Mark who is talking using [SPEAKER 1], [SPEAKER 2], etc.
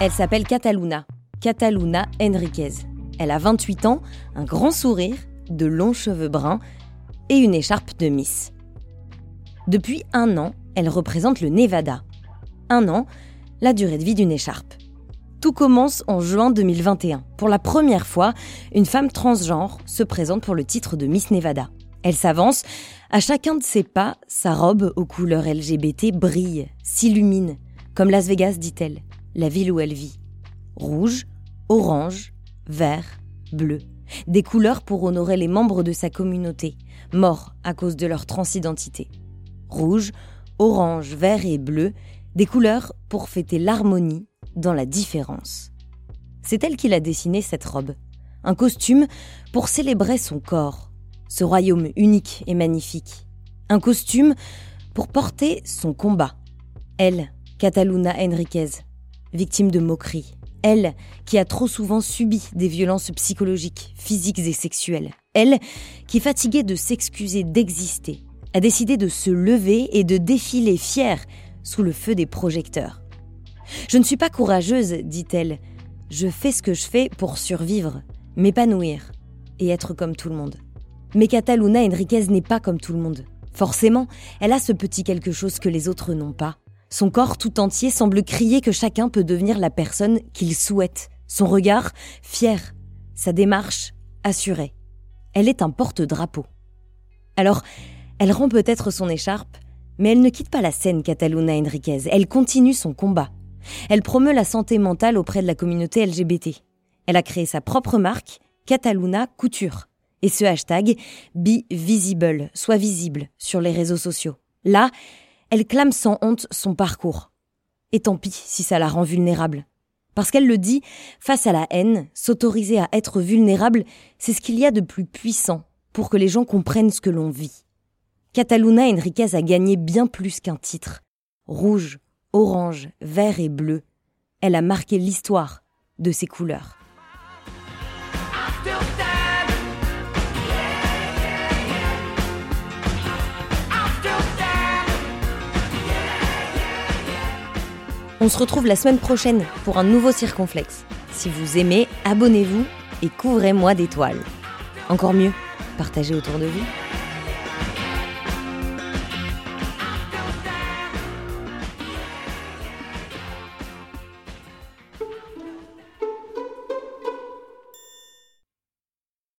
[SPEAKER 1] Elle s'appelle Cataluna. Cataluna Enriquez. Elle a 28 ans, un grand sourire, de longs cheveux bruns et une écharpe de Miss. Depuis un an, elle représente le Nevada. Un an, la durée de vie d'une écharpe. Tout commence en juin 2021. Pour la première fois, une femme transgenre se présente pour le titre de Miss Nevada. Elle s'avance. À chacun de ses pas, sa robe aux couleurs LGBT brille, s'illumine, comme Las Vegas, dit-elle, la ville où elle vit. Rouge, orange, vert, bleu. Des couleurs pour honorer les membres de sa communauté, morts à cause de leur transidentité. Rouge, orange, vert et bleu, des couleurs pour fêter l'harmonie dans la différence. C'est elle qui l'a dessiné cette robe. Un costume pour célébrer son corps, ce royaume unique et magnifique. Un costume pour porter son combat. Elle, Cataluna Enriquez, victime de moqueries. Elle, qui a trop souvent subi des violences psychologiques, physiques et sexuelles. Elle, qui, fatiguée de s'excuser d'exister, a décidé de se lever et de défiler fière sous le feu des projecteurs. Je ne suis pas courageuse, dit-elle. Je fais ce que je fais pour survivre, m'épanouir et être comme tout le monde. Mais Cataluna Enriquez n'est pas comme tout le monde. Forcément, elle a ce petit quelque chose que les autres n'ont pas. Son corps tout entier semble crier que chacun peut devenir la personne qu'il souhaite. Son regard, fier. Sa démarche, assurée. Elle est un porte-drapeau. Alors, elle rend peut-être son écharpe, mais elle ne quitte pas la scène Cataluna Enriquez. Elle continue son combat. Elle promeut la santé mentale auprès de la communauté LGBT. Elle a créé sa propre marque, Cataluna Couture et ce hashtag Be Visible, soit visible sur les réseaux sociaux. Là, elle clame sans honte son parcours. Et tant pis si ça la rend vulnérable. Parce qu'elle le dit, face à la haine, s'autoriser à être vulnérable, c'est ce qu'il y a de plus puissant pour que les gens comprennent ce que l'on vit. Cataluna Enriquez a gagné bien plus qu'un titre. Rouge, orange, vert et bleu. Elle a marqué l'histoire de ses couleurs. On se retrouve la semaine prochaine pour un nouveau circonflexe. Si vous aimez, abonnez-vous et couvrez-moi d'étoiles. Encore mieux, partagez autour de vous.